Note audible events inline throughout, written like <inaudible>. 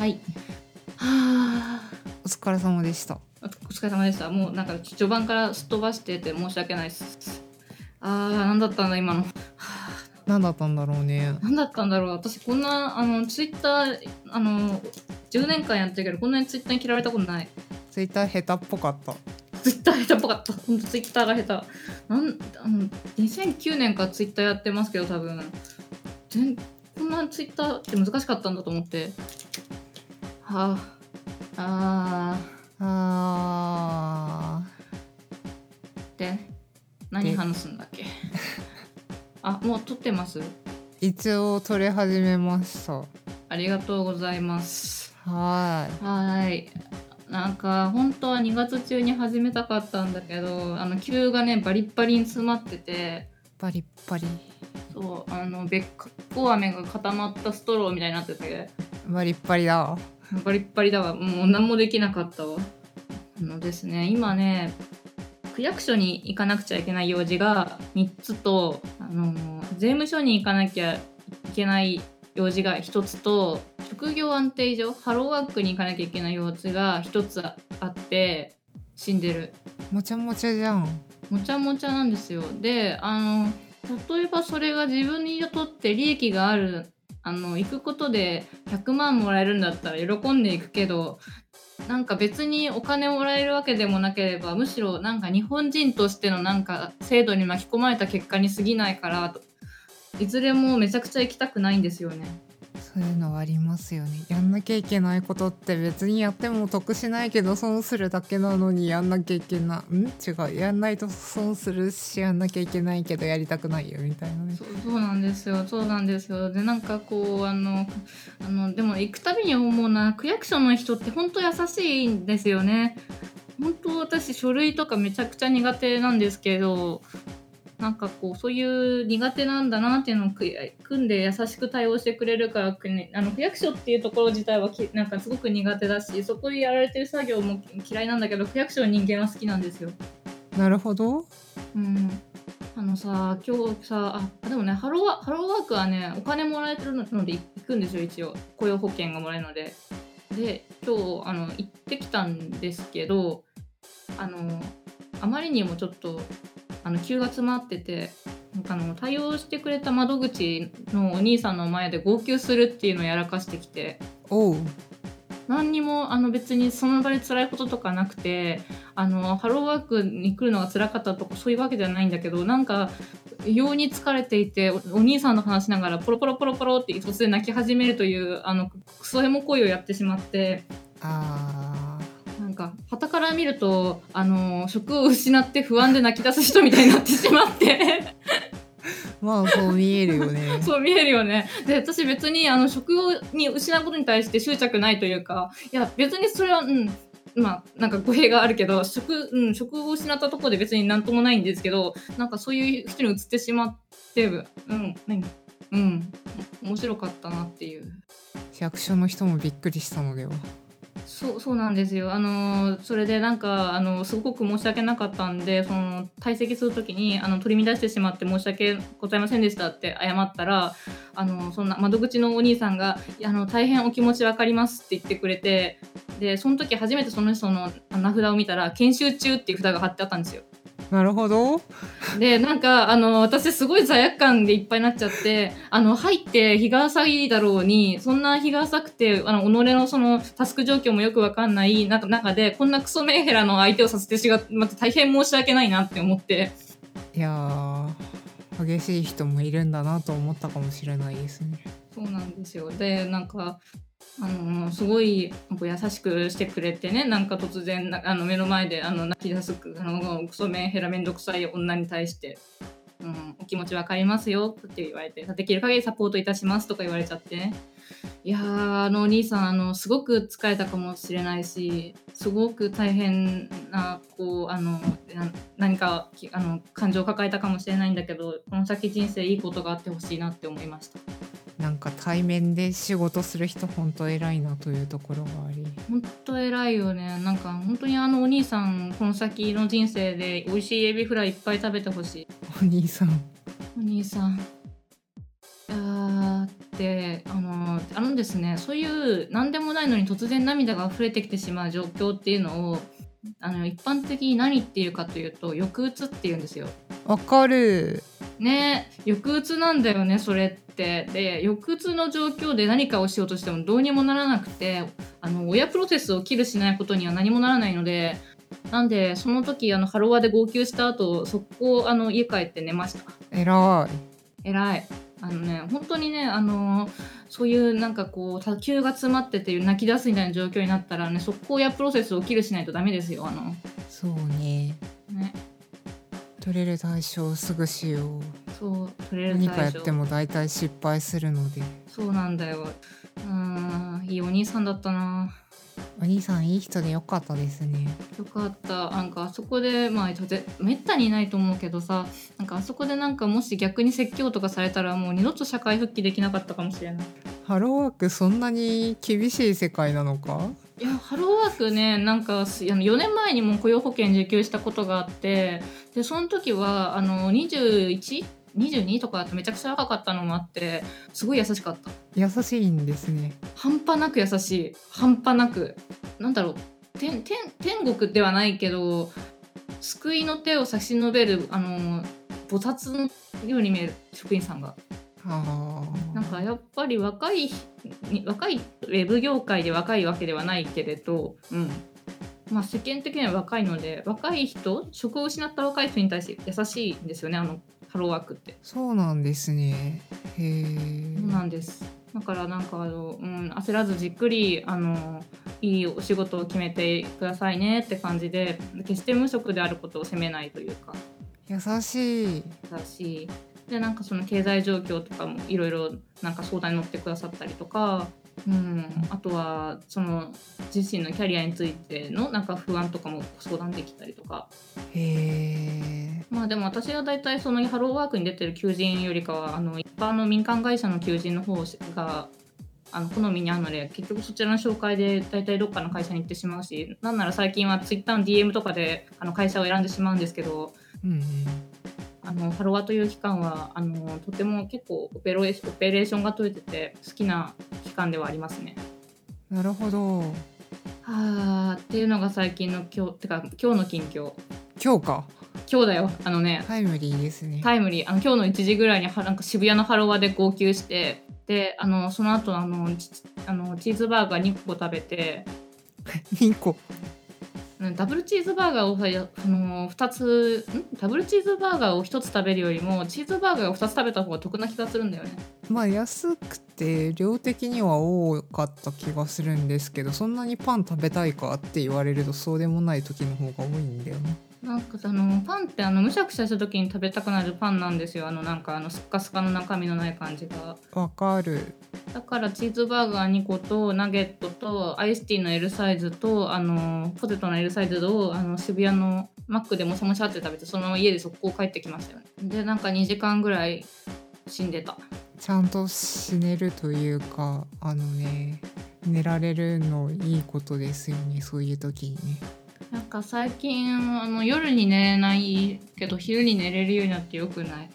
はい。はあ。お疲れ様でした。お疲れ様でした。もうなんか序盤からすっ飛ばしてて申し訳ないです。あー何だったんだ今の。何だったんだろうね。何だったんだろう。私こんなあのツイッターあの10年間やってるけどこんなにツイッターに嫌われたことない。ツイッター下手っぽかった。ツイッター下手っぽかった。ほんとツイッターが下手。なんあの2009年からツイッターやってますけど多分。全こんなツイッターって難しかったんだと思って。はあああー。で何話すんだっけ？あもう撮ってます？ー一応撮り始めました。ありがとうございます。ははーい。なんか本当は2月中に始めたかったんだけどあの急がねバリッバリに詰まってて。いバリッバリ。そうあのべっこ飴が固まったストローみたいになってて。バリッバリだバリッバリだわ。もう何もできなかったわ。あのですね今ね区役所に行かなくちゃいけない用事が3つとあの税務署に行かなきゃいけない用事が1つと職業安定所ハローワークに行かなきゃいけない用事が1つあって死んでる。もちゃもちゃじゃん。もちゃもちゃなんですよ。であの例えばそれが自分にとって利益があるあの行くことで100万もらえるんだったら喜んでいくけどなんか別にお金をもらえるわけでもなければむしろなんか日本人としてのなんか制度に巻き込まれた結果に過ぎないからいずれもめちゃくちゃ行きたくないんですよね。そういうのはありますよね。やんなきゃいけないことって別にやっても得しないけど損するだけなのにやんなきゃいけないん？違う。やんないと損するしやんなきゃいけないけどやりたくないよみたいなね。そうなんですよ。そうなんですよ。でなんかこうあのあのでも行くたびに思うな区役所の人って本当優しいんですよね。本当私書類とかめちゃくちゃ苦手なんですけどなんかこうそういう苦手なんだなっていうのを組んで優しく対応してくれるからねあの区役所っていうところ自体はきなんかすごく苦手だしそこでやられてる作業も嫌いなんだけど区役所の人間は好きなんですよ。なるほどうん、あのさ今日さあでもねハローワハローワークはねお金もらえてるので行くんですよ一応。雇用保険がもらえるので。で今日あの行ってきたんですけどあのあまりにもちょっとあの急が詰まっててなんかあの対応してくれた窓口のお兄さんの前で号泣するっていうのをやらかしてきて何にもあの別にその場で辛いこととかなくてあのハローワークに来るのが辛かったとかそういうわけじゃないんだけどなんか異様に疲れていておお兄さんの話しながらポロポロポロポロって突然泣き始めるというあのクソエモ行為をやってしまって。あか傍から見るとあの職を失って不安で泣き出す人みたいになってしまって。ー <laughs> まあそう見えるよね <laughs> そう見えるよね。で、私別にあの職をに失うことに対して執着ないというか、いや別にそれは、うん、まあなんか語弊があるけど、職、うん、職を失ったところで別になんともないんですけど、なんかそういう人に移ってしまって、うん、何うん、面白かったなっていう。役所の人もびっくりしたのではそうそうなんですよ。あのそれでなんかあのすごく申し訳なかったんで、その退席する時にあの取り乱してしまって申し訳ございませんでしたって謝ったら、あのそんな窓口のお兄さんがいやあの大変お気持ち分かりますって言ってくれて、でその時初めてその人の名札を見たら研修中っていう札が貼ってあったんですよ。なるほど。でなんかあの私すごい罪悪感でいっぱいになっちゃってあの入って日が浅いだろうにそんな日が浅くてあの己のそのタスク状況もよくわかんない中中でこんなクソメンヘラの相手をさせてしまって大変申し訳ないなって思って。いやー激しい人もいるんだなと思ったかもしれないですねそうなんですよでなんかあのすごい優しくしてくれてねなんか突然あの目の前であの泣き出すあのクソメンヘラめんどくさい女に対して、うん、お気持ちわかりますよって言われてできる限りサポートいたしますとか言われちゃってねいやーあのお兄さんあのすごく疲れたかもしれないしすごく大変なこうあの何かあの感情を抱えたかもしれないんだけどこの先人生いいことがあってほしいなって思いました。なんか対面で仕事する人本当偉いなというところがあり。本当偉いよね。なんか本当にあのお兄さんこの先の人生で美味しいエビフライいっぱい食べてほしい。お兄さん。お兄さん。いやーであのあのですねそういう何でもないのに突然涙が溢れてきてしまう状況っていうのをあの一般的に何っていうかというと抑うつっていうんですよ。わかるね抑うつなんだよねそれって。で抑うつの状況で何かをしようとしてもどうにもならなくてあの親プロセスをキルしないことには何もならないのでなんでその時あのハロワで号泣した後速攻あの家帰って寝ました。えらい偉いあのね本当にねあのそういうなんかこう卓球が詰まってて泣き出すみたいな状況になったらね速攻やプロセスをキルしないとダメですよあの。そうね。ね。取れる対処をすぐしよう。そう取れる何かやっても大体失敗するので。そうなんだよ。うーんいいお兄さんだったなお兄さんいい人でよかったですね。よかった。なんかあそこでまあぜめったにいないと思うけどさなんかあそこでなんかもし逆に説教とかされたらもう二度と社会復帰できなかったかもしれない。ハローワークそんなに厳しい世界なのか？いやハローワークねなんかすあの4年前にも雇用保険受給したことがあってでその時はあの 21?22 とかだとめちゃくちゃ若かったのもあってすごい優しかった。優しいんですね。半端なく優しい。半端なく。なんだろう。天天天国ではないけど救いの手を差し伸べるあの菩薩のように見える職員さんが。あ。なんかやっぱり若いに若いウェブ業界で若いわけではないけれど、うん。まあ、世間的には若いので若い人職を失った若い人に対して優しいんですよねあのハローワークって。そうなんですね。へえそうなんです。だからなんかあの、うん、焦らずじっくりあのいいお仕事を決めてくださいねって感じで決して無職であることを責めないというか。優しい。だしでなんかその経済状況とかもいろいろなんか相談に乗ってくださったりとか、うん、あとはその自身のキャリアについてのなんか不安とかも相談できたりとか。へえまあでも私は大体そのハローワークに出てる求人よりかはあの一般の民間会社の求人の方があの好みにあるので結局そちらの紹介で大体どっかの会社に行ってしまうしなんなら最近はツイッターの DM とかであの会社を選んでしまうんですけどうんうん。あのハロワという機関はあのとても結構オペロレオペレーションが取れてて好きな機関ではありますね。なるほど。はあっていうのが最近の今日てか今日の近況。今日か今日だよ。あのね。タイムリーですね。タイムリー。あの今日の1時ぐらいにはなんか渋谷のハロワで号泣してであのその後あのちあのチーズバーガー2個食べて。<laughs> 2個。うんダブルチーズバーガーをさあの2つん？ダブルチーズバーガーを1つ食べるよりもチーズバーガーを2つ食べた方が得な気がするんだよね。まあ安くて量的には多かった気がするんですけどそんなにパン食べたいかって言われるとそうでもない時の方が多いんだよねあのパンってあのむしゃくしゃした時に食べたくなるパンなんですよ。あのなんかあのスッカスカの中身のない感じが。わかる。だからチーズバーガー2個とナゲットとアイスティーの L サイズとあのポテトの L サイズをあの渋谷のマックでもしゃもしゃって食べてそのまま家で速攻帰ってきましたよね。でなんか2時間ぐらい死んでた。ちゃんと死ねるというかあのね寝られるのいいことですよねそういう時にねなんか最近あの夜に寝れないけど昼に寝れるようになってよくない？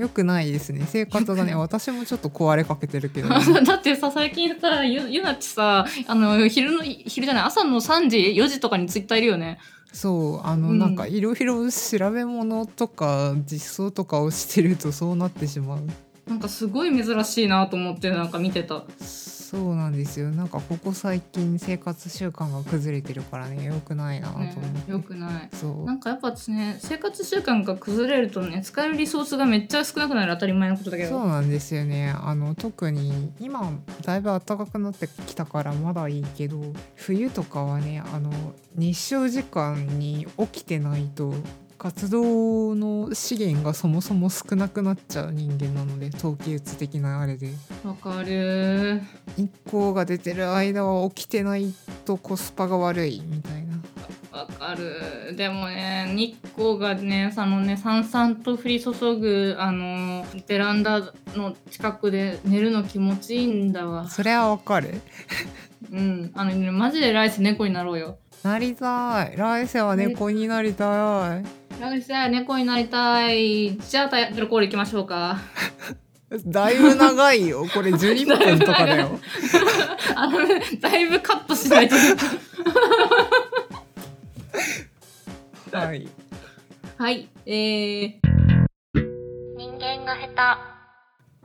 よくないですね。生活がね <laughs> 私もちょっと壊れかけてるけど、ね、<laughs> だってさ最近さゆゆなっちさあの昼の昼じゃない朝の3時4時とかにツイッターいるよね。そうあの、うん。なんかいろいろ調べ物とか実装とかをしてるとそうなってしまう。なんかすごい珍しいなと思ってなんか見てたそうなんですよ。なんかここ最近生活習慣が崩れてるからね。よくないなと思って、ね、よくない。そう。なんかやっぱね生活習慣が崩れるとね使えるリソースがめっちゃ少なくなる当たり前のことだけど。そうなんですよね。あの特に今だいぶ暖かくなってきたからまだいいけど冬とかはねあの日照時間に起きてないと活動の資源がそもそも少なくなっちゃう人間なので冬季うつ的なあれで。わかる。日光が出てる間は起きてないとコスパが悪いみたいな。わかる。でもね日光がねそのねさんさんと降り注ぐあのベランダの近くで寝るの気持ちいいんだわ。それはわかる。うん。あのねマジで来世猫になろうよ。なりたい。来世は猫になりたい来世猫になりたい。じゃあタイトルコールいきましょうか。だいぶ長いよ。これ12分とかだよ。<laughs> あのだいぶカットしない。とはい。はいえー、人間が下手。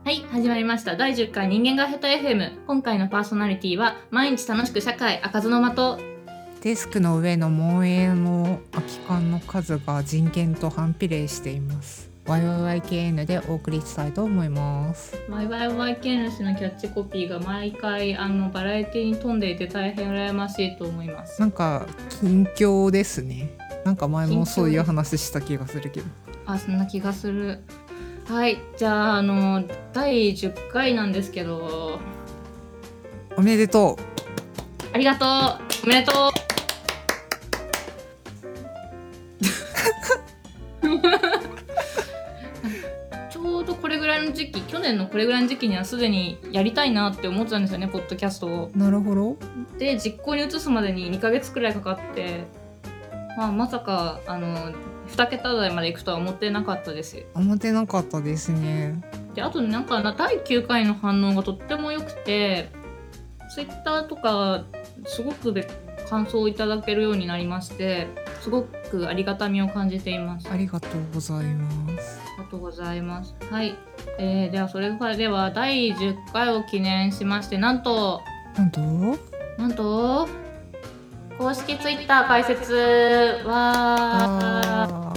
はい始まりました。第10回人間が下手 FM 今回のパーソナリティは毎日楽しく社会開かずの的デスクの上の門営の空き缶の数が人権と反比例しています YYYKN でお送りしたいと思います。YYYK 主のキャッチコピーが毎回あのバラエティに富んでいて大変羨ましいと思います。なんか近況ですね。なんか前もそういう話した気がするけど。あそんな気がする。はいじゃああの第10回なんですけどおめでとありがとうおめでとう去年のこれぐらいの時期にはすでにやりたいなって思ってたんですよねポッドキャストを。う。なるほど。で実行に移すまでに2ヶ月くらいかかって、まあ、まさかあの2桁台まで行くとは思ってなかったです思ってなかったですね。であとなんかな第9回の反応がとっても良くてツイッターとかすごくべ感想をいただけるようになりましてすごくありがたみを感じていますありがとうございます。ありがとうございます。はい。えー、では、それでは、第10回を記念しまして、なんと、なんと？なんと、公式ツイッター開設は、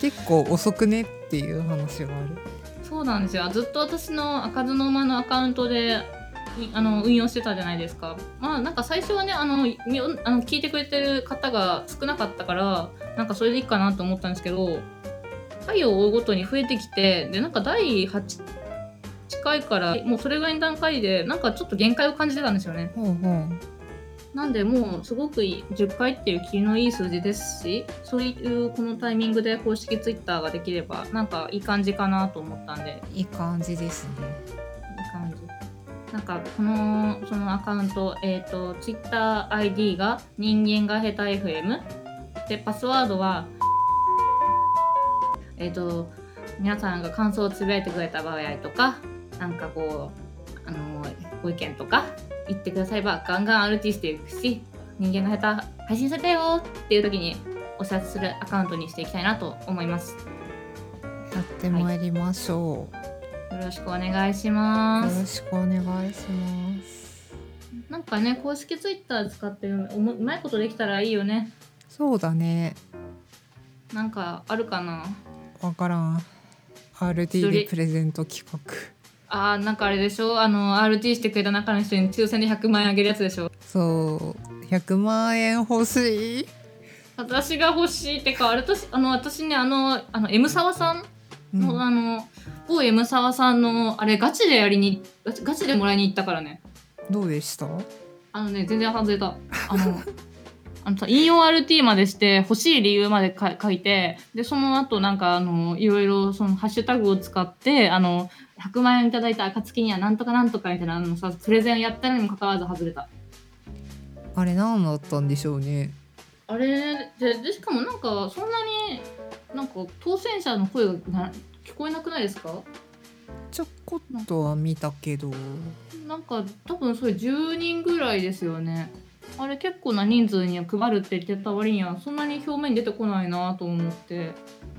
結構遅くねっていう話がある。そうなんですよ。ずっと私の開かずの間のアカウントで、いあの運用してたじゃないですか。まあなんか最初はねあのみあの聞いてくれてる方が少なかったからなんかそれでいいかなと思ったんですけど回を追うごとに増えてきてでなんか第8回からもうそれぐらいの段階でなんかちょっと限界を感じてたんですよね。ほうほう。なんでもうすごくいい10回っていう気のいい数字ですしそういうこのタイミングで公式ツイッターができればなんかいい感じかなと思ったんでいい感じですね。いい感じ。なんかこのそのアカウント、えっ、と TwitterID が人間が下手 FM でパスワードはえっ、と皆さんが感想をつぶやいてくれた場合とかなんかこうあのご意見とか言ってくださればガンガンアルティしていくし人間が下手配信されたよっていう時にお知らせするアカウントにしていきたいなと思います。やってまいりましょう。よろしくお願いしますよ。ろしくお願いします。なんかね、公式ツイッター使ってうまいことできたらいいよね。そうだね。なんかあるかな？わからん。RT でプレゼント企画。あーなんかあれでしょ？あの RT してくれた中の人に抽選で100万円あげるやつでしょ？そう。100万円欲しい。私が欲しいってか私あの私ねあのあの M 沢さん？うんの、あの某 M 沢さんのあれガチでやりにガチガチでもらいに行ったからねどうでした？あのね全然外れたあの <laughs> あのさ引用 RT までして欲しい理由までか書いてでその後なんかあのいろいろそのハッシュタグを使ってあの100万円いただいた暁にはなんとかなんとかみたいなのさプレゼンやったのにもかかわらず外れたあれ何だったんでしょうね。あれででしかもなんかそんなになんか当選者の声がな聞こえなくないですか？ちょこっとは見たけど。なんか多分それ10人ぐらいですよねあれ結構な人数には配るって言ってた割にはそんなに表面に出てこないなと思って。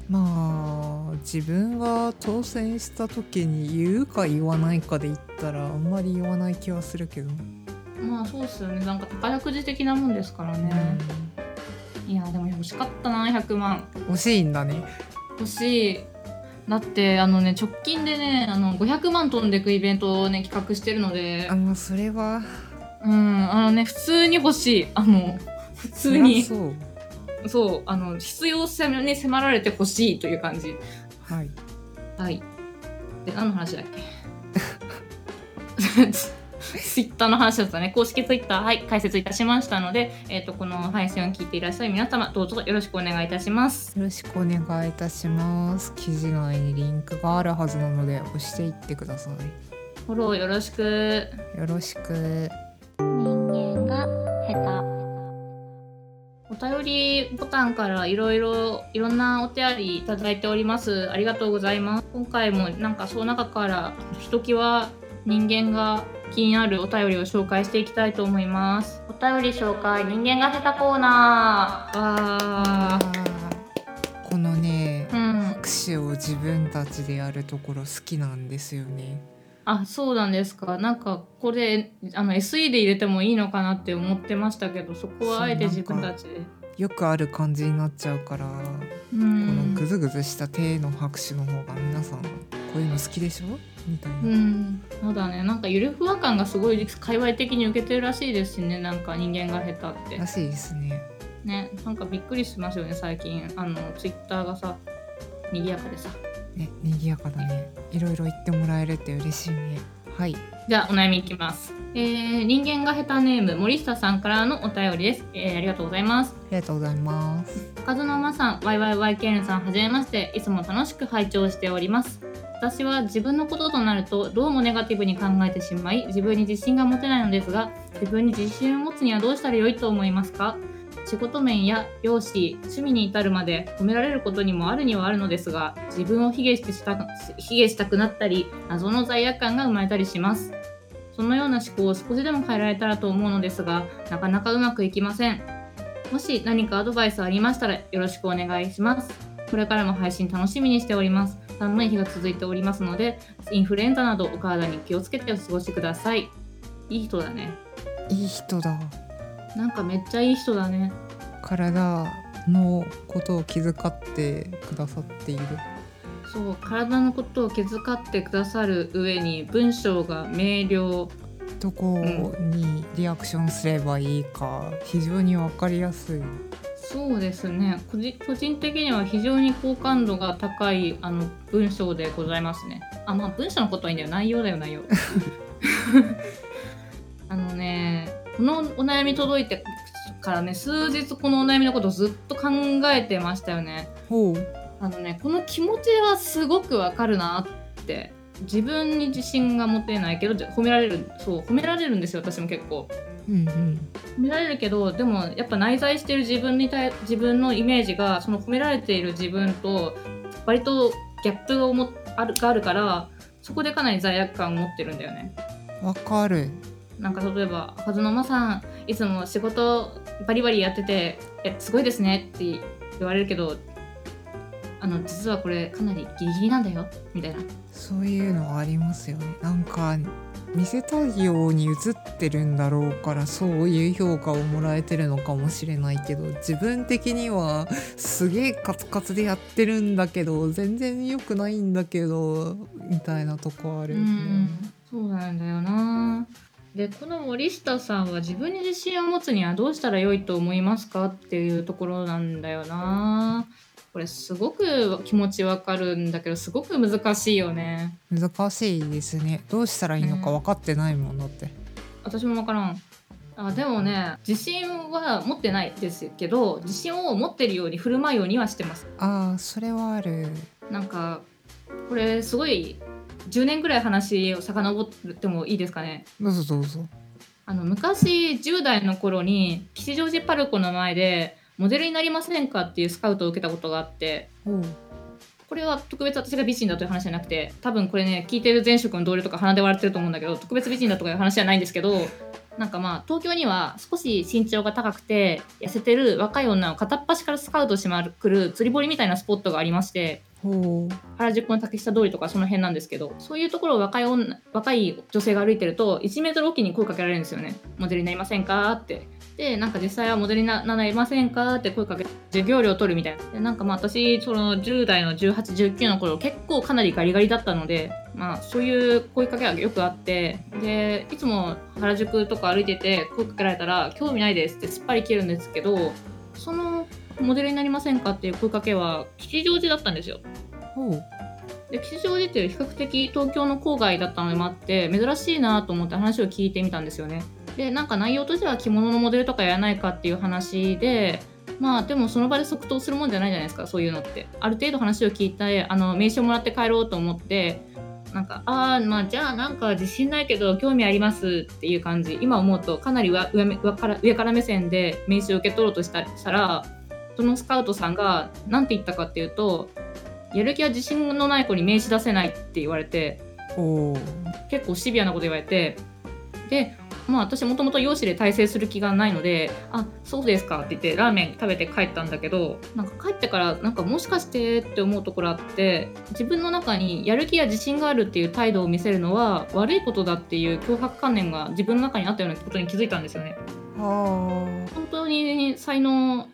まあ自分が当選した時に言うか言わないかで言ったらあんまり言わない気はするけど。まあそうっすよね。なんか宝くじ的なもんですからね、いやでも欲しかったな100万うん。欲しいんだね。欲しい。だってあのね直近でねあの500万飛んでくイベントをね企画してるので。あのそれはうんあのね普通に欲しいあの普通にそう。そうあの必要性に迫られて欲しいという感じはい。はいで何の話だっけ？<laughs> ツイッターの話だったね公式ツイッターはい開設いたしましたので、えー、とこの配信を聞いていらっしゃる皆様どうぞよろしくお願いいたしますよろしくお願いいたします。記事内にリンクがあるはずなので押していってください。フォローよろしくよろしく。お便りボタンからいろいろいろんなお便りいただいております。ありがとうございます。今回もなんかその中からひときわ人間が気になるお便りを紹介していきたいと思います。お便り紹介人間が下手コーナー。わー。このね、うん。拍手を自分たちでやるところ好きなんですよねあそうなんですか。なんかこれあの SE で入れてもいいのかなって思ってましたけどそこはあえて自分たちで。よくある感じになっちゃうから、うこのんグズグズした手の拍手の方が皆さんこういうの好きでしょ？みたいな、うん、そうだね。なんかゆるふわ感がすごい界隈的に受けてるらしいですしね。なんか人間が下手って。らしいですね。ね。なんかびっくりしますよね最近。あのツイッターがさ賑やかでさね賑やかだね。いろいろ言ってもらえるって嬉しいね。はい。じゃあお悩みいきます、えー、人間が下手ネーム森下さんからのお便りです、えーありがとうございます。ありがとうございます。カズのまさん、ワイワイワイケンさん、はじめまして、いつも楽しく拝聴しております。私は自分のこととなるとどうもネガティブに考えてしまい自分に自信が持てないのですが自分に自信を持つにはどうしたらよいと思いますか？仕事面や容姿趣味に至るまで褒められることにもあるにはあるのですが自分を卑下してした卑下したくなったり謎の罪悪感が生まれたりしますそのような思考を少しでも変えられたらと思うのですがなかなかうまくいきませんもし何かアドバイスありましたらよろしくお願いします。これからも配信楽しみにしております。寒い日が続いておりますので、インフルエンザなどお体に気をつけてお過ごしください。いい人だね。いい人だなんかめっちゃいい人だね。体のことを気遣ってくださっている。そう、体のことを気遣ってくださる上に文章が明瞭。どこにリアクションすればいいか非常に分かりやすい。そうですね。個人個人的には非常に好感度が高いあの文章でございますね。あまあ文章のことはいいんだよ。内容だよ内容。<laughs> あのねこのお悩み届いてからね数日このお悩みのことをずっと考えてましたよね。ほう。あのねこの気持ちはすごくわかるなって自分に自信が持てないけど褒められるそう褒められるんですよ私も結構。うんうん。褒められるけどでもやっぱ内在してる自分に対自分のイメージがその褒められている自分と割とギャップが思っあるがあるからそこでかなり罪悪感を持ってるんだよね。わかるなんか例えば「はずのまさんいつも仕事バリバリやっててえすごいですね」って言われるけどあの実はこれかなりギリギリなんだよみたいな。そういうのはありますよねなんか見せたいように映ってるんだろうからそういう評価をもらえてるのかもしれないけど自分的にはすげえカツカツでやってるんだけど全然良くないんだけどみたいなとこあるよね。うんそうなんだよなでこの森下さんは自分に自信を持つにはどうしたらよいと思いますかっていうところなんだよな。これすごく気持ちわかるんだけどすごく難しいよね。難しいですね。どうしたらいいのか分かってないもんだって、私もわからん。あでもね自信は持ってないですけど自信を持ってるように振る舞うようにはしてます。ああそれはある。なんかこれすごい10年ぐらい話を遡ってもいいですかね。どうぞどう。ぞあの昔10代の頃に吉祥寺パルコの前でモデルになりませんかっていうスカウトを受けたことがあってこれは特別私が美人だという話じゃなくて多分これね聞いてる前職の同僚とか鼻で笑ってると思うんだけど特別美人だとかいう話じゃないんですけどなんかまあ東京には少し身長が高くて痩せてる若い女を片っ端からスカウトしまくる釣り堀みたいなスポットがありまして原宿の竹下通りとかその辺なんですけどそういうところを若い女若い女性が歩いてると1メートルおきに声かけられるんですよね。モデルになりませんか？って。でなんか実際はモデルにななりませんか？って声かけ授業料取るみたいな。でなんかまあ私その10代の1819の頃結構かなりガリガリだったのでまあそういう声かけはよくあって。でいつも原宿とか歩いてて声かけられたら興味ないですってすっぱり切るんですけどそのモデルになりませんかっていう声かけは吉祥寺だったんですよで吉祥寺っていう比較的東京の郊外だったのもあって珍しいなと思って話を聞いてみたんですよね。でなんか内容としては着物のモデルとかやらないかっていう話でまあでもその場で即答するもんじゃないじゃないですかそういうのって。ある程度話を聞いてあの名刺をもらって帰ろうと思ってなんかああまあじゃあなんか自信ないけど興味ありますっていう感じ今思うとかなり上上上から上から目線で名刺を受け取ろうとしたらそのスカウトさんが何て言ったかっていうとやる気は自信のない子に名刺出せないって言われて結構シビアなこと言われてでまあ私もともと容姿で大成する気がないので「あそうですか」って言ってラーメン食べて帰ったんだけどなんか帰ってからなんかもしかしてって思うところあって自分の中にやる気や自信があるっていう態度を見せるのは悪いことだっていう脅迫観念が自分の中にあったようなことに気づいたんですよね。は本当に才能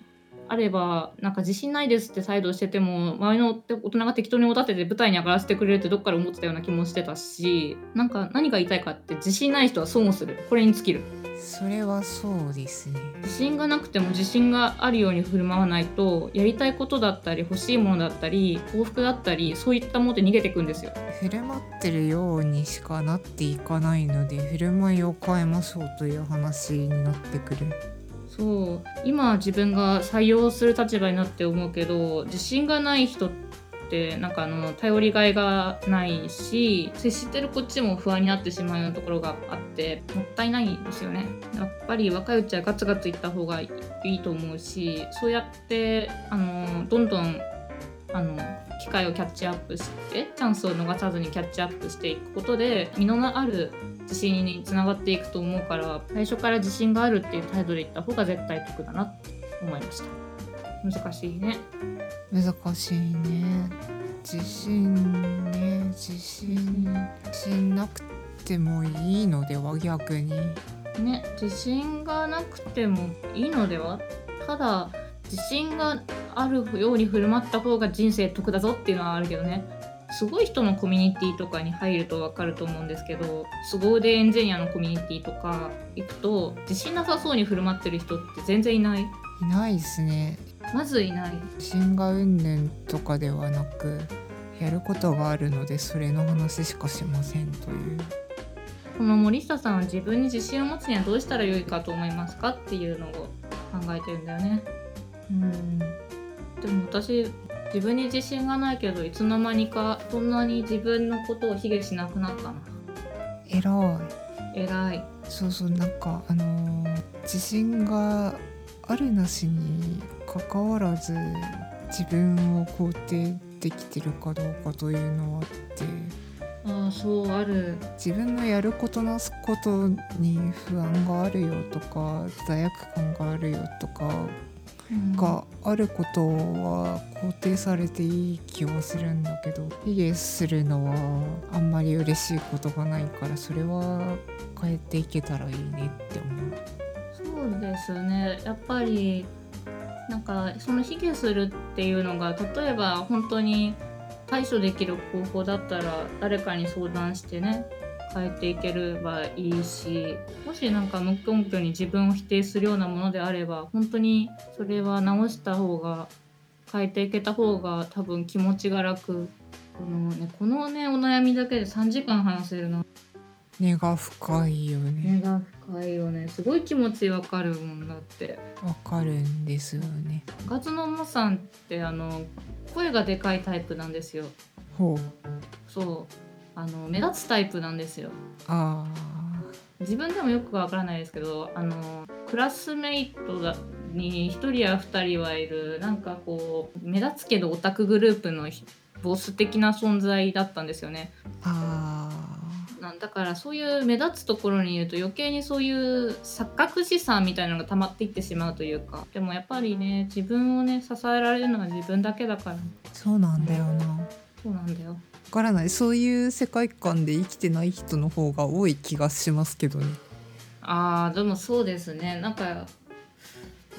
あればなんか自信ないですって態度してても周りの大人が適当におだてて舞台に上がらせてくれるってどっから思ってたような気もしてたしなんか何が言いたいかって自信ない人は損をする。これに尽きる。あそれはそうですね。自信がなくても自信があるように振る舞わないとやりたいことだったり欲しいものだったり幸福だったりそういったもので逃げていくんですよ。振る舞ってるようにしかなっていかないので振る舞いを変えましょうという話になってくるそう今自分が採用する立場になって思うけど自信がない人ってなんかあの頼りがいがないし接してるこっちも不安になってしまうようなところがあってもったいないですよね。やっぱり若いうちはガツガツいった方がいいと思うしそうやってあのどんどんあの機会をキャッチアップしてチャンスを逃さずにキャッチアップしていくことで身のある自信につながっていくと思うから最初から自信があるっていう態度でいった方が絶対得だなって思いました。難しいね。難しいね。自信ね。自信自信なくてもいいのでは逆に。ね。自信がなくてもいいのでは？ただ自信があるように振る舞った方が人生得だぞっていうのはあるけどねすごい人のコミュニティとかに入ると分かると思うんですけど凄腕エンジニアのコミュニティとか行くと自信なさそうに振る舞ってる人って全然いない。いないですね。まずいない。自信が云々とかではなくやることがあるのでそれの話しかしませんという。この森下さんは自分に自信を持つにはどうしたらよいかと思いますかっていうのを考えてるんだよね。うん。でも私自分に自信がないけどいつの間にかそんなに自分のことを卑下しなくなったな。偉い。偉い。そうそうなんかあのー自信があるなしにかかわらず自分を肯定できてるかどうかというのはあって。ああそうある。自分のやることなすことに不安があるよとか罪悪感があるよとかがあることは肯定されていい気はするんだけど卑下するのはあんまり嬉しいことがないからそれは変えていけたらいいねって思う。そうですねやっぱりなんかその卑下するっていうのが例えば本当に対処できる方法だったら誰かに相談してね変えていければいいしもしなんか無根拠に自分を否定するようなものであれば本当にそれは直した方が変えていけた方が多分気持ちが楽。このねこのねお悩みだけで3時間話せるな。根が深いよね。根が深いよね。すごい気持ちわかるもんだって。わかるんですよね。ガツのもさんってあの声がでかいタイプなんですよ。ほう。そうあの目立つタイプなんですよ。あ自分でもよくわからないですけどあのクラスメイトだに1人や2人はいるなんかこう目立つけどオタクグループのひボス的な存在だったんですよね。なんだからそういう目立つところにいると余計にそういう錯覚資産みたいなのが溜まっていってしまうというか。でもやっぱりね自分をね支えられるのは自分だけだから。ーそうなんだよな。わそうなんだよからない。そういう世界観で生きてない人の方が多い気がしますけどね。あーでもそうですね。なんかう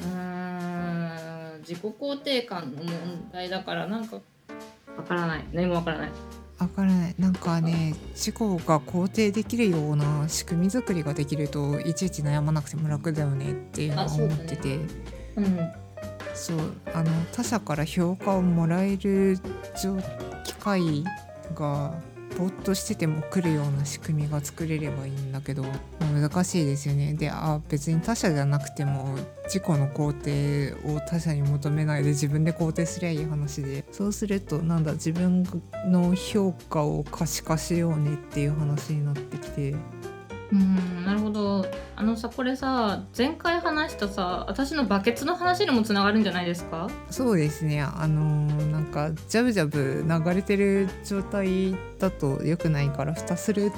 ーん自己肯定感の問題だからなんかわからない。何もわからない。わからない。なんかね自己が肯定できるような仕組み作りができるといちいち悩まなくても楽だよねっていうのは思ってて。うん。そう。あの他者から評価をもらえる状機会がぼーっとしてても来るような仕組みが作れればいいんだけど難しいですよね。であ別に他者じゃなくても自己の肯定を他者に求めないで自分で肯定すりゃいい話で。そうするとなんだ自分の評価を可視化しようねっていう話になってきて。うんなるほど。あのさこれさ前回話したさ私のバケツの話にもつながるんじゃないですか？そうですね。あのー、なんかジャブジャブ流れてる状態だと良くないから蓋する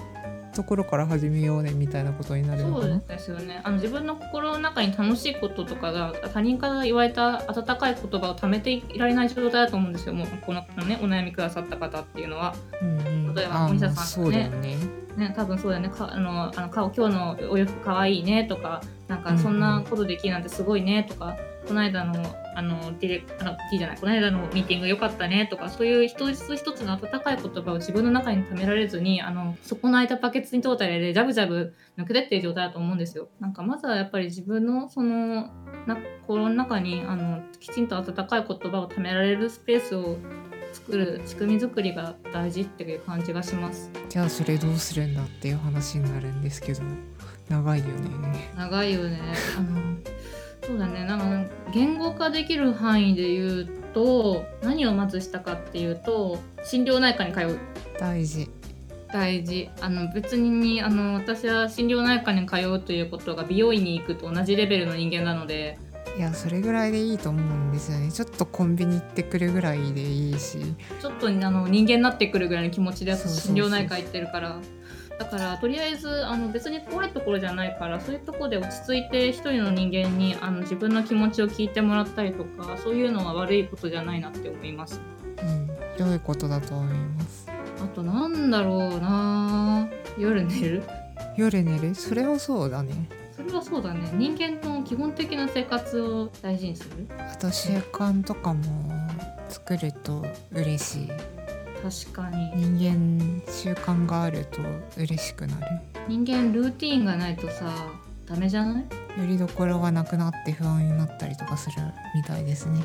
ところから始めようねみたいなことになるのかな？そうですよねあの自分の心の中に楽しいこととかが他人から言われた温かい言葉を貯めていられない状態だと思うんですよ。もうこのねお悩みくださった方っていうのは。うんうん、例えばお医者さんがね。そうだよね。ね、多分そうだよね。かあのあの顔今日のお洋服かわいいねとかなんかそんなことできるなんてすごいねとか、この間のあのディレあの T じゃないこの間のミーティング良かったねとかそういう一つ一つの温かい言葉を自分の中に溜められずにあのそこの空いたバケツに通ったりでジャブジャブ抜けてっていう状態だと思うんですよ。なんかまずはやっぱり自分のそのな心の中にあのきちんと温かい言葉を溜められるスペースを作る仕組み作りが大事っていう感じがします。じゃあそれどうするんだっていう話になるんですけど長いよね長いよね。あのそうだね。なんか言語化できる範囲で言うと何をまずしたかっていうと心療内科に通う。大事。大事。あの別にあの私は心療内科に通うということが美容院に行くと同じレベルの人間なので。いやそれぐらいでいいと思うんですよね。ちょっとコンビニ行ってくるぐらいでいいし。ちょっとあの人間になってくるぐらいの気持ちで心療内科行ってるからだからとりあえずあの別に怖いところじゃないからそういうところで落ち着いて一人の人間にあの自分の気持ちを聞いてもらったりとかそういうのは悪いことじゃないなって思います。うん。良いことだと思います。あとなんだろうな。夜寝る？夜寝る？それはそうだね。それはそうだね。人間の基本的な生活を大事にする？あと習慣とかも作ると嬉しい確かに。人間習慣があると嬉しくなる。人間ルーティーンがないとさダメじゃない？よりどころがなくなって不安になったりとかするみたいですね。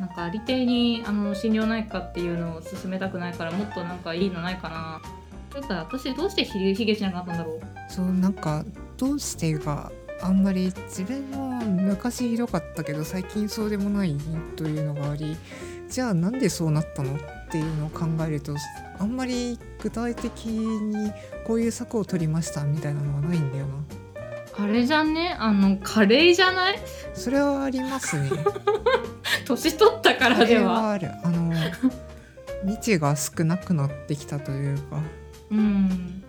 なんか利点にあの心療内科っていうのを進めたくないからもっとなんかいいのないかな。というか私どうしてひ悲劇しなかったんだろう？そうなんかどうしてがあんまり自分も昔ひどかったけど最近そうでもないというのがありじゃあなんでそうなったの？っていうのを考えるとあんまり具体的にこういう策を取りましたみたいなのはないんだよな。あれじゃね？あのカレーじゃない？それはありますね。<laughs> 年取ったからでは。はある。あの <laughs> 未知が少なくなってきたというか。うん。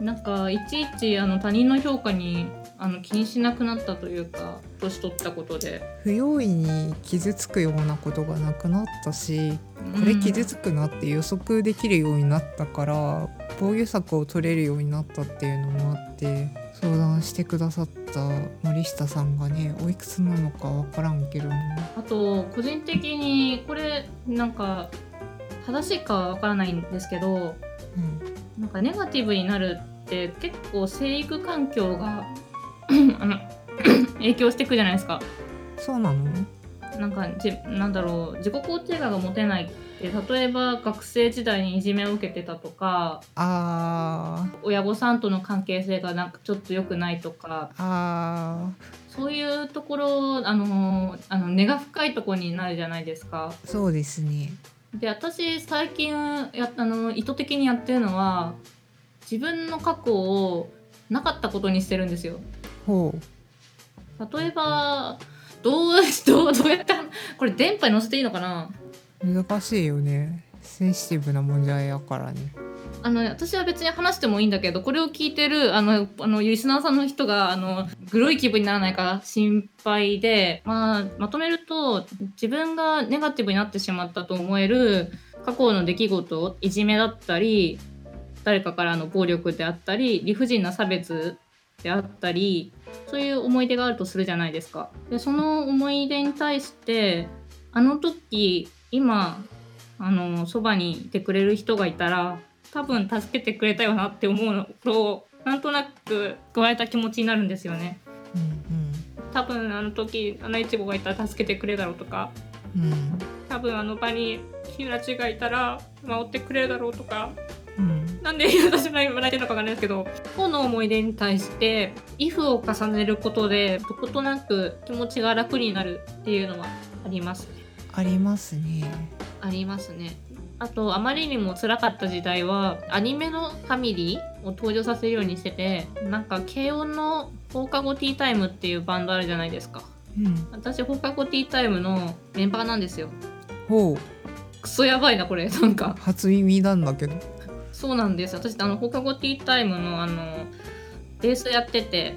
なんかいちいちあの他人の評価にあの気にしなくなったというか年取ったことで。不用意に傷つくようなことがなくなったしこれ傷つくなって予測できるようになったから防御策を取れるようになったっていうのもあって相談してくださった森下さんがねおいくつなのか分からんけども。あと個人的にこれなんか正しいかはわからないんですけどうん。なんかネガティブになるって結構生育環境があの影響してくじゃないですか。そうなの？なんかじなんだろう自己肯定感が持てないって例えば学生時代にいじめを受けてたとかあ親御さんとの関係性がなんかちょっと良くないとかーあそういうところあのあの根が深いところになるじゃないですか。ーそうですねで私最近やあの意図的にやってるのは自分の過去をなかったことにしてるんですよ。ほ例えばどう <laughs> どうどうやってこれ電波に載せていいのかな？う難しいよね。センシティブな問題やからね。あの私は別に話してもいいんだけどこれを聞いてるあのあのリスナーさんの人があのグロい気分にならないか心配で、まあ、まとめると自分がネガティブになってしまったと思える過去の出来事いじめだったり誰かからの暴力であったり理不尽な差別であったりそういう思い出があるとするじゃないですか。でその思い出に対してあの時今あのそばにいてくれる人がいたら多分助けてくれたよなって思うのとなんとなく加えた気持ちになるんですよね。うん多分あの時アナイチゴがいたら助けてくれるだろうとかうんうん多分あの場に日浦ちがいたら守ってくれるだろうとかなんで私も笑えてるのかわかんないですけど過去の思い出に対して「if」を重ねることでどことなく気持ちが楽になるっていうのはあります。ね。ありますね。ありますね。あとあまりにも辛かった時代はアニメのファミリーを登場させるようにしててなんか軽音の放課後ティータイムっていうバンドあるじゃないですか。うん。私放課後ティータイムのメンバーなんですよ。ほう。クソやばいなこれ。なんか初耳なんだけどそうなんです。私あの放課後ティータイムのあのベースやってて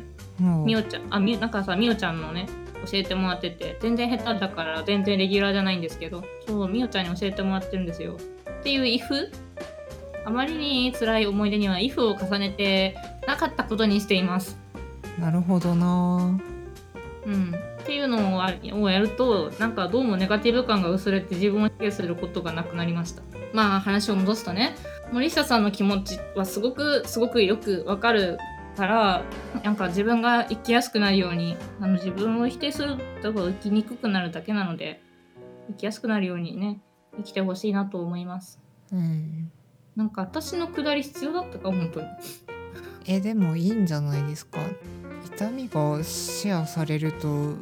みおちゃんあみなんかさみおちゃんのね教えてもらってて全然下手だから全然レギュラーじゃないんですけどそうみおちゃんに教えてもらってるんですよ。っていう if あまりに辛い思い出には if を重ねてなかったことにしています。なるほどな。うん。っていうのをやるとなんかどうもネガティブ感が薄れて自分を否定することがなくなりました。まあ話を戻すとね森下さんの気持ちはすごくすごくよくわかるからなんか自分が生きやすくなるようにあの自分を否定すると生きにくくなるだけなので生きやすくなるようにね生きてほしいなと思います。うん。なんか私のくだり必要だったか本当に。えでもいいんじゃないですか。痛みがシェアされると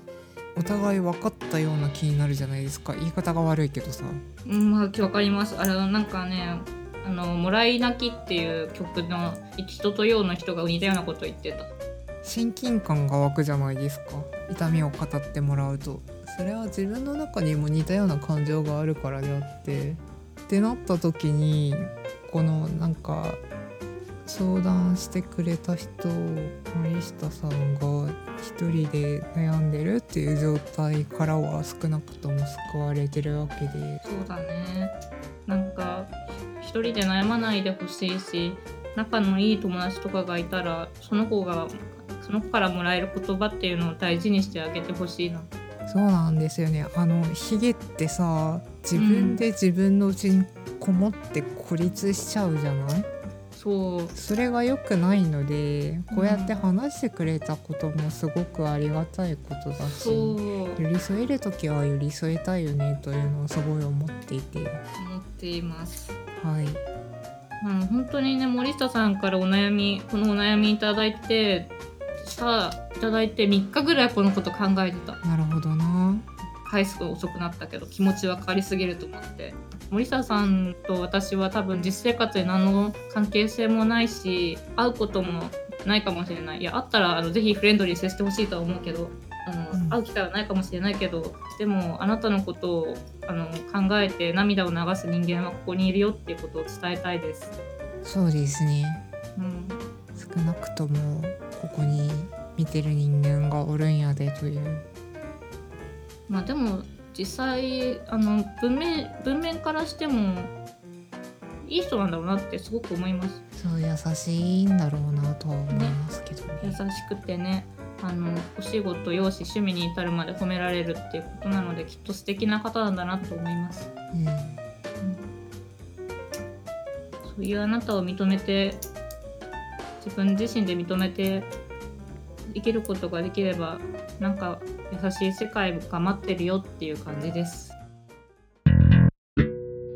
お互い分かったような気になるじゃないですか。言い方が悪いけどさ。うんまあわかります。あれなんかねあの「もらい泣き」っていう曲の人とようの人が似たようなこと言ってた。親近感が湧くじゃないですか。痛みを語ってもらうと。それは自分の中にも似たような感情があるからであって。ってなった時にこのなんか相談してくれた人森下さんが一人で悩んでるっていう状態からは少なくとも救われてるわけで。そうだね。なんかひ一人で悩まないでほしいし仲のいい友達とかがいたらその子がその子からもらえる言葉っていうのを大事にしてあげてほしいな。そうなんですよね。あのヒゲってさ自分で自分の内にこもって孤立しちゃうじゃない？そう。それが良くないのでこうやって話してくれたこともすごくありがたいことだしそう。寄り添える時は寄り添えたいよねというのをすごい思っていて。思っています。はい。うん、本当にね森下さんからお悩みこのお悩みいただいてさあいただいて3日ぐらいこのこと考えてた。なるほどな返すの遅くなったけど気持ち分かりすぎると思って。森下さんと私は多分実生活で何の関係性もないし会うこともないかもしれない。いやあったらあのぜひフレンドリーに接してほしいとは思うけどあの、うん。会う機会はないかもしれないけどでもあなたのことをあの考えて涙を流す人間はここにいるよっていうことを伝えたいです。そうですね。うん。少なくともここに見てる人間がおるんやでというまあでも実際あの文面文面からしてもいい人なんだろうなってすごく思います。そう優しいんだろうなとは思いますけどね。優しくてねあのお仕事容姿趣味に至るまで褒められるっていうことなのできっと素敵な方なんだなと思います。うん。そういうあなたを認めて自分自身で認めて生きることができればなんか優しい世界が待ってるよっていう感じです。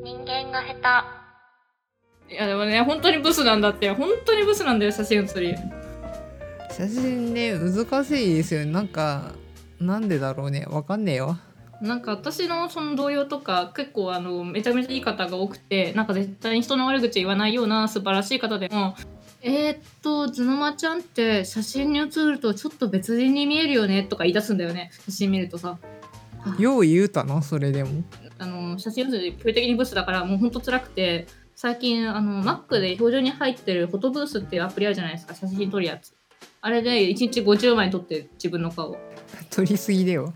人間が下手。いやでもね本当にブスなんだって本当にブスなんだよ写真写り。写真ね難しいですよ。ねなんかなんでだろうね。わかんねえよ。なんか私のその同僚とか結構あのめちゃめちゃいい方が多くてなんか絶対に人の悪口言わないような素晴らしい方でもえー、っとズノマちゃんって写真に写るとちょっと別人に見えるよねとか言い出すんだよね。写真見るとさ。よう言うたなそれでも。あの写真写り距離的にブスだからもうほんと辛くて最近あの Mac で標準に入ってるフォトブースっていうアプリあるじゃないですか。写真撮るやつ。あれで1日50枚撮って自分の顔。取りすぎだよ。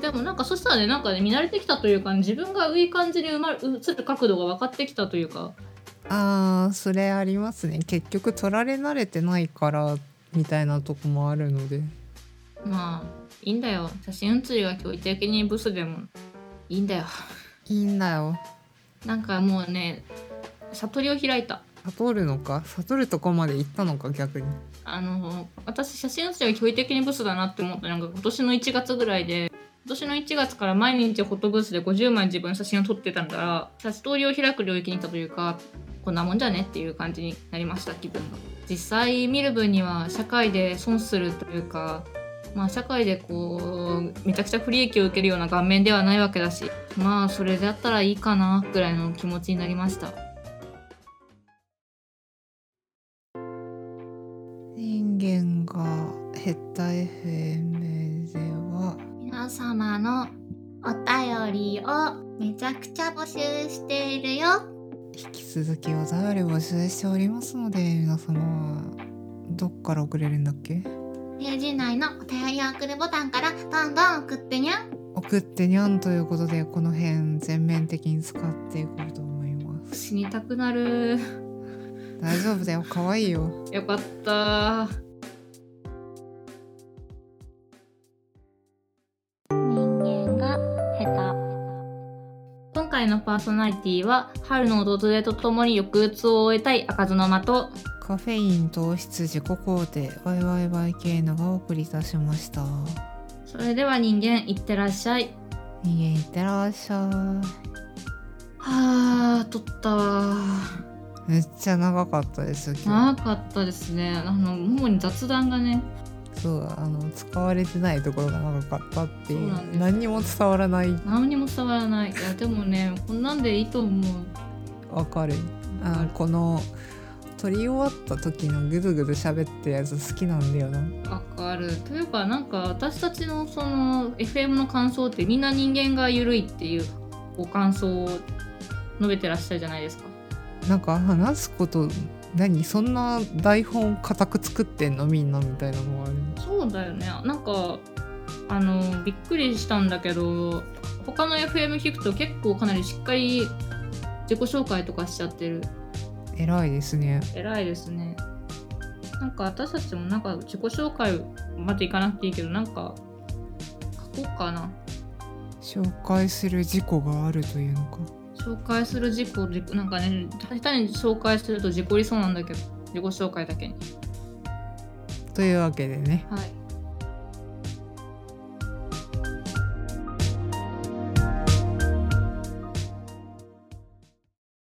でもなんかそしたらねなんかね見慣れてきたというか、自分がいい感じにうま映る角度が分かってきたというかあーそれありますね。結局取られ慣れてないからみたいなとこもあるので。まあいいんだよ。写真写りが驚異的にブスでもいいんだよ。いいんだよ。なんかもうね悟りを開いた。悟るのか？悟るとこまで行ったのか？逆に。あの私写真写りが驚異的にブスだなって思った。のが今年の1月ぐらいで今年の1月から毎日フォトブースで50枚自分の写真を撮ってたんだら悟りを開く領域にいたというかこんなもんじゃねっていう感じになりました気分が。実際見る分には社会で損するというかまあ社会でこうめちゃくちゃ不利益を受けるような顔面ではないわけだしまあそれであったらいいかなぐらいの気持ちになりました。人間が減った FM では皆様のお便りをめちゃくちゃ募集しているよ引き続きお便り募集しておりますので皆様どっから送れるんだっけ？ページ内のお便りを送るボタンからどんどん送ってにゃん。送ってにゃんということでこの辺全面的に使っていこうと思います。<laughs> 死にたくなる。大丈夫だよ。可愛いよ。よかった回のパーソナリティは春の訪れとともに抑うつを終えたい開かずの間とカフェイン糖質自己肯定 YYYK がお送りいたしました。それでは人間いってらっしゃい。人間いってらっしゃはあ取っためっちゃ長かったです長かったですね。あの主に雑談がね日そうあの使われてないところが長かったっていう。そうなんです何にも伝わらない。何にも伝わらない。いやでもねこんなんでいいと思う。わかる。あのこの撮り終わった時のぐずぐず喋ってるやつ好きなんだよな。わかる。というかなんか私たちのその FM の感想ってみんな人間が緩いっていうご感想を述べてらっしゃるじゃないですか。なんか話すこと何そんな台本固く作ってんの？みんなみたいなのがあるそうだよね。なんかあのびっくりしたんだけど他の FM 聞くと結構かなりしっかり自己紹介とかしちゃってる。偉いですね。偉いですね。なんか私たちもなんか自己紹介までいかなくていいけどなんか書こうかな。紹介する事故があるというのか紹介する自己自己なんかね下手に紹介すると事故りそうなんだけど自己紹介だけに。というわけでね。はい